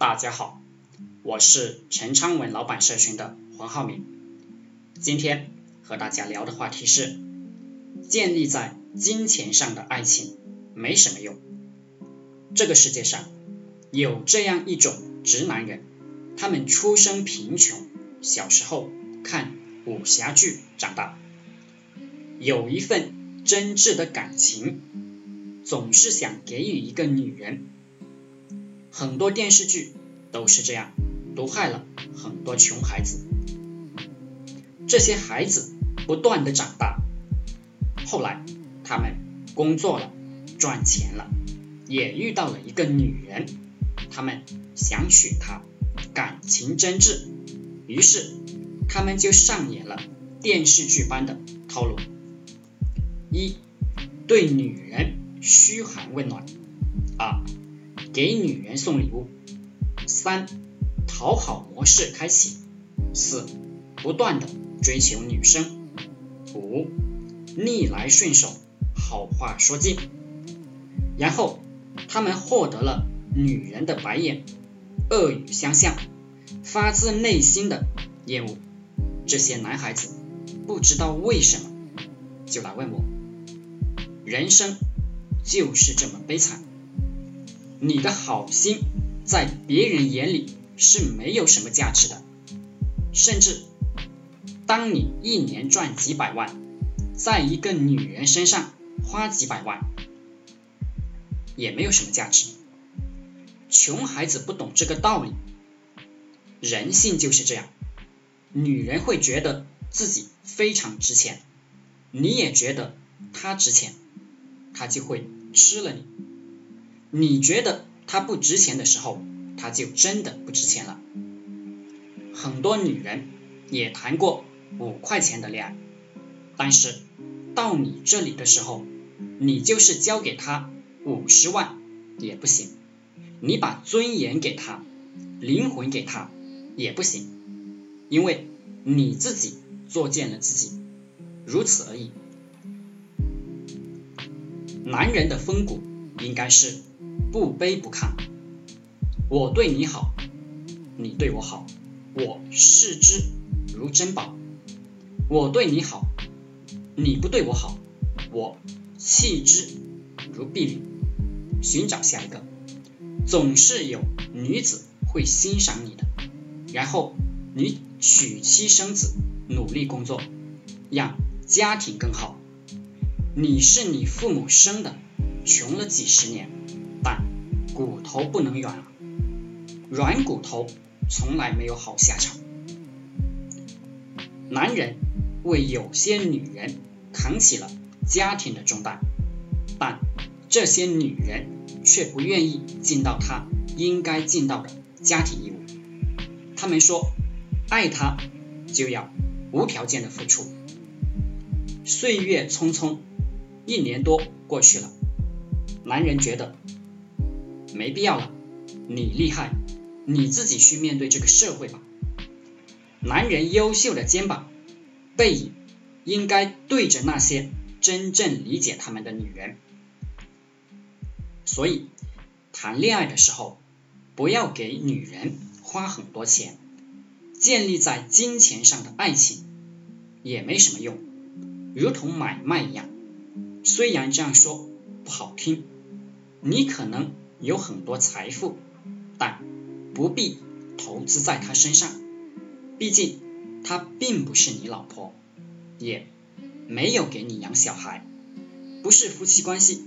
大家好，我是陈昌文老板社群的黄浩明。今天和大家聊的话题是：建立在金钱上的爱情没什么用。这个世界上有这样一种直男人，他们出生贫穷，小时候看武侠剧长大，有一份真挚的感情，总是想给予一个女人。很多电视剧都是这样，毒害了很多穷孩子。这些孩子不断的长大，后来他们工作了，赚钱了，也遇到了一个女人，他们想娶她，感情真挚，于是他们就上演了电视剧般的套路：一对女人嘘寒问暖，二。给女人送礼物，三讨好模式开启，四不断的追求女生，五逆来顺受，好话说尽，然后他们获得了女人的白眼，恶语相向，发自内心的厌恶。这些男孩子不知道为什么就来问我，人生就是这么悲惨。你的好心在别人眼里是没有什么价值的，甚至当你一年赚几百万，在一个女人身上花几百万，也没有什么价值。穷孩子不懂这个道理，人性就是这样，女人会觉得自己非常值钱，你也觉得她值钱，她就会吃了你。你觉得他不值钱的时候，他就真的不值钱了。很多女人也谈过五块钱的恋爱，但是到你这里的时候，你就是交给他五十万也不行，你把尊严给他，灵魂给他也不行，因为你自己作践了自己，如此而已。男人的风骨应该是。不卑不亢，我对你好，你对我好，我视之如珍宝；我对你好，你不对我好，我弃之如敝履。寻找下一个，总是有女子会欣赏你的，然后你娶妻生子，努力工作，让家庭更好。你是你父母生的，穷了几十年。但骨头不能软，软骨头从来没有好下场。男人为有些女人扛起了家庭的重担，但这些女人却不愿意尽到他应该尽到的家庭义务。他们说，爱他就要无条件的付出。岁月匆匆，一年多过去了，男人觉得。没必要了，你厉害，你自己去面对这个社会吧。男人优秀的肩膀、背影，应该对着那些真正理解他们的女人。所以，谈恋爱的时候，不要给女人花很多钱，建立在金钱上的爱情也没什么用，如同买卖一样。虽然这样说好听，你可能。有很多财富，但不必投资在她身上，毕竟她并不是你老婆，也没有给你养小孩，不是夫妻关系。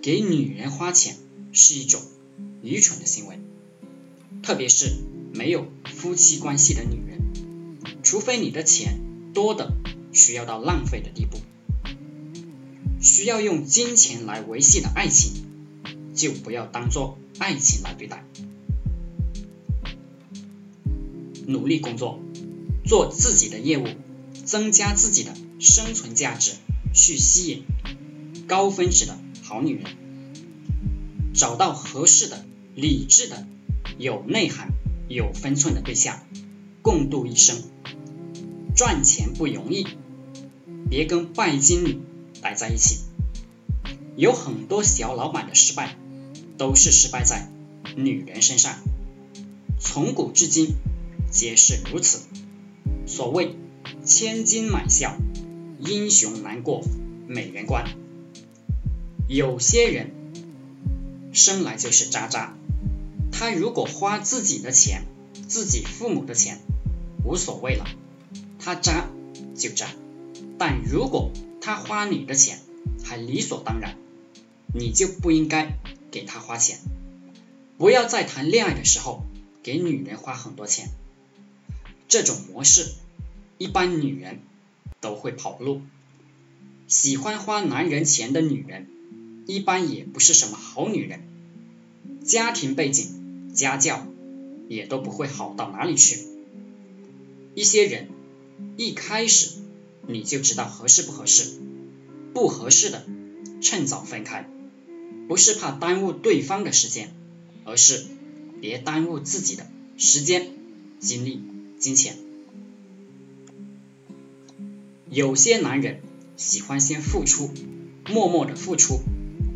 给女人花钱是一种愚蠢的行为，特别是没有夫妻关系的女人，除非你的钱多的需要到浪费的地步，需要用金钱来维系的爱情。就不要当做爱情来对待，努力工作，做自己的业务，增加自己的生存价值，去吸引高分值的好女人，找到合适的、理智的、有内涵、有分寸的对象，共度一生。赚钱不容易，别跟拜金女待在一起。有很多小老板的失败。都是失败在女人身上。从古至今皆是如此。所谓千金买笑，英雄难过美人关。有些人生来就是渣渣，他如果花自己的钱，自己父母的钱，无所谓了，他渣就渣。但如果他花你的钱，还理所当然，你就不应该给他花钱。不要在谈恋爱的时候给女人花很多钱，这种模式一般女人都会跑路。喜欢花男人钱的女人，一般也不是什么好女人，家庭背景、家教也都不会好到哪里去。一些人一开始你就知道合适不合适，不合适的趁早分开，不是怕耽误对方的时间。而是别耽误自己的时间、精力、金钱。有些男人喜欢先付出，默默的付出，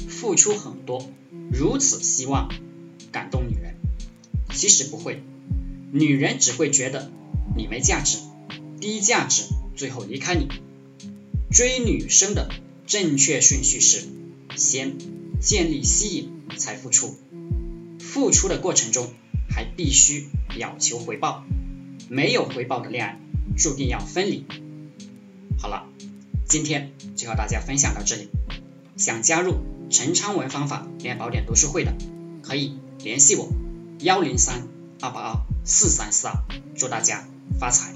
付出很多，如此希望感动女人。其实不会，女人只会觉得你没价值，低价值，最后离开你。追女生的正确顺序是先建立吸引，才付出。付出的过程中还必须要求回报，没有回报的恋爱注定要分离。好了，今天就和大家分享到这里。想加入陈昌文方法恋爱宝典读书会的，可以联系我幺零三二八二四三四二。祝大家发财！